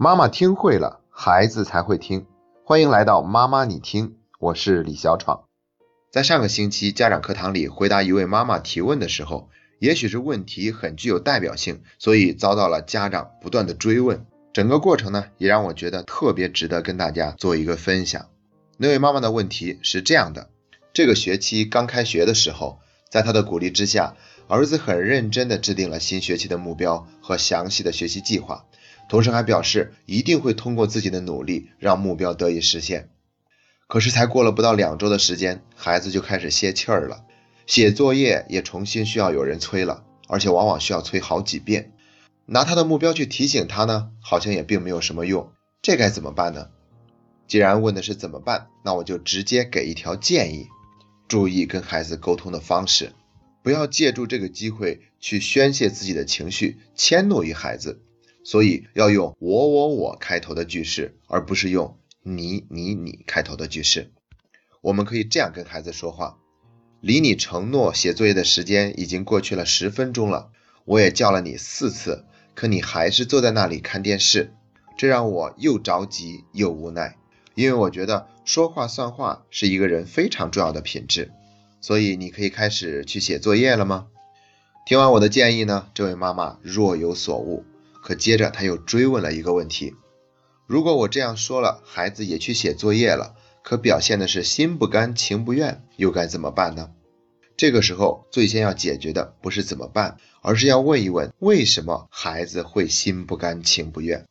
妈妈听会了，孩子才会听。欢迎来到妈妈你听，我是李小闯。在上个星期家长课堂里回答一位妈妈提问的时候，也许是问题很具有代表性，所以遭到了家长不断的追问。整个过程呢，也让我觉得特别值得跟大家做一个分享。那位妈妈的问题是这样的：这个学期刚开学的时候，在她的鼓励之下，儿子很认真的制定了新学期的目标和详细的学习计划。同时还表示一定会通过自己的努力让目标得以实现。可是才过了不到两周的时间，孩子就开始泄气儿了，写作业也重新需要有人催了，而且往往需要催好几遍。拿他的目标去提醒他呢，好像也并没有什么用。这该怎么办呢？既然问的是怎么办，那我就直接给一条建议：注意跟孩子沟通的方式，不要借助这个机会去宣泄自己的情绪，迁怒于孩子。所以要用我我我开头的句式，而不是用你你你开头的句式。我们可以这样跟孩子说话：离你承诺写作业的时间已经过去了十分钟了，我也叫了你四次，可你还是坐在那里看电视，这让我又着急又无奈。因为我觉得说话算话是一个人非常重要的品质。所以你可以开始去写作业了吗？听完我的建议呢，这位妈妈若有所悟。可接着他又追问了一个问题：如果我这样说了，孩子也去写作业了，可表现的是心不甘情不愿，又该怎么办呢？这个时候最先要解决的不是怎么办，而是要问一问为什么孩子会心不甘情不愿？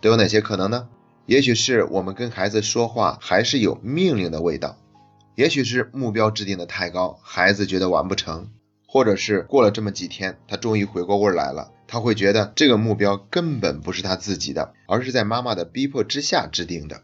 都有哪些可能呢？也许是我们跟孩子说话还是有命令的味道，也许是目标制定的太高，孩子觉得完不成。或者是过了这么几天，他终于回过味来了，他会觉得这个目标根本不是他自己的，而是在妈妈的逼迫之下制定的。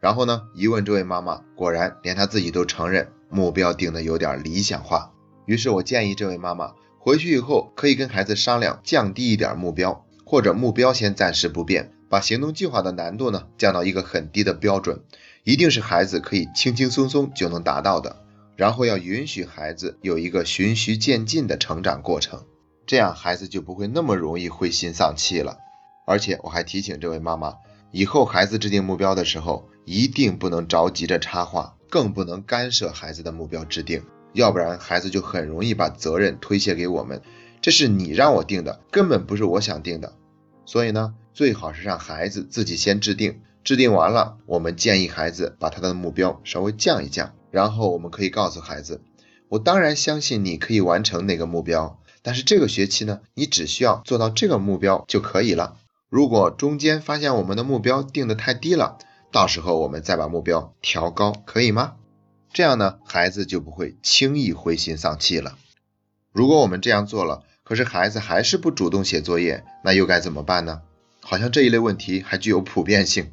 然后呢，一问这位妈妈，果然连他自己都承认目标定的有点理想化。于是我建议这位妈妈回去以后可以跟孩子商量降低一点目标，或者目标先暂时不变，把行动计划的难度呢降到一个很低的标准，一定是孩子可以轻轻松松就能达到的。然后要允许孩子有一个循序渐进的成长过程，这样孩子就不会那么容易灰心丧气了。而且我还提醒这位妈妈，以后孩子制定目标的时候，一定不能着急着插话，更不能干涉孩子的目标制定，要不然孩子就很容易把责任推卸给我们。这是你让我定的，根本不是我想定的。所以呢，最好是让孩子自己先制定，制定完了，我们建议孩子把他的目标稍微降一降。然后我们可以告诉孩子，我当然相信你可以完成那个目标，但是这个学期呢，你只需要做到这个目标就可以了。如果中间发现我们的目标定的太低了，到时候我们再把目标调高，可以吗？这样呢，孩子就不会轻易灰心丧气了。如果我们这样做了，可是孩子还是不主动写作业，那又该怎么办呢？好像这一类问题还具有普遍性。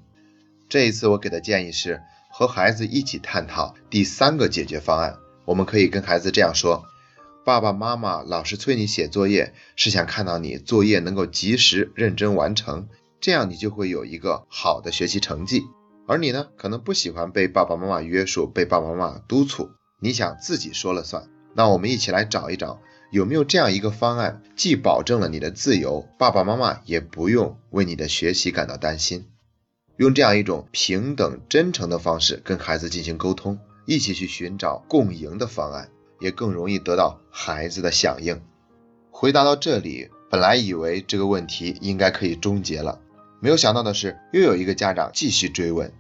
这一次我给的建议是。和孩子一起探讨第三个解决方案，我们可以跟孩子这样说：爸爸妈妈老是催你写作业，是想看到你作业能够及时认真完成，这样你就会有一个好的学习成绩。而你呢，可能不喜欢被爸爸妈妈约束，被爸爸妈妈督促，你想自己说了算。那我们一起来找一找，有没有这样一个方案，既保证了你的自由，爸爸妈妈也不用为你的学习感到担心。用这样一种平等、真诚的方式跟孩子进行沟通，一起去寻找共赢的方案，也更容易得到孩子的响应。回答到这里，本来以为这个问题应该可以终结了，没有想到的是，又有一个家长继续追问：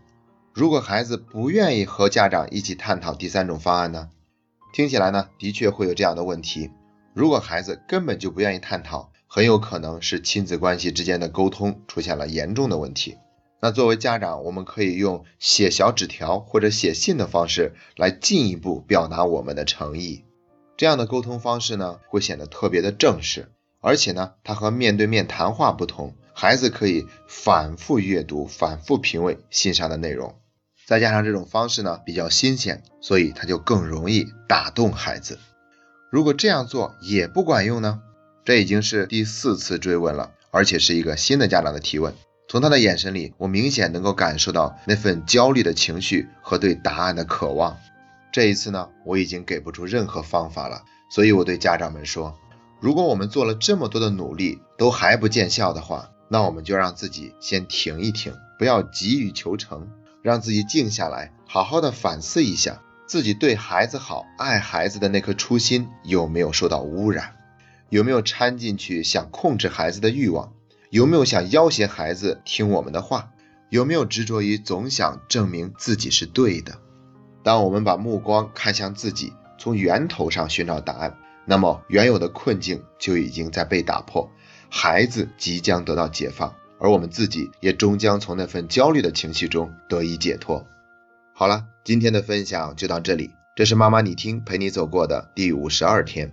如果孩子不愿意和家长一起探讨第三种方案呢？听起来呢，的确会有这样的问题。如果孩子根本就不愿意探讨，很有可能是亲子关系之间的沟通出现了严重的问题。那作为家长，我们可以用写小纸条或者写信的方式来进一步表达我们的诚意。这样的沟通方式呢，会显得特别的正式，而且呢，它和面对面谈话不同，孩子可以反复阅读、反复品味信上的内容。再加上这种方式呢比较新鲜，所以它就更容易打动孩子。如果这样做也不管用呢？这已经是第四次追问了，而且是一个新的家长的提问。从他的眼神里，我明显能够感受到那份焦虑的情绪和对答案的渴望。这一次呢，我已经给不出任何方法了，所以我对家长们说：如果我们做了这么多的努力都还不见效的话，那我们就让自己先停一停，不要急于求成，让自己静下来，好好的反思一下自己对孩子好、爱孩子的那颗初心有没有受到污染，有没有掺进去想控制孩子的欲望，有没有想要挟孩子听我们的话，有没有执着于总想证明自己是对的。当我们把目光看向自己，从源头上寻找答案，那么原有的困境就已经在被打破。孩子即将得到解放，而我们自己也终将从那份焦虑的情绪中得以解脱。好了，今天的分享就到这里，这是妈妈你听陪你走过的第五十二天。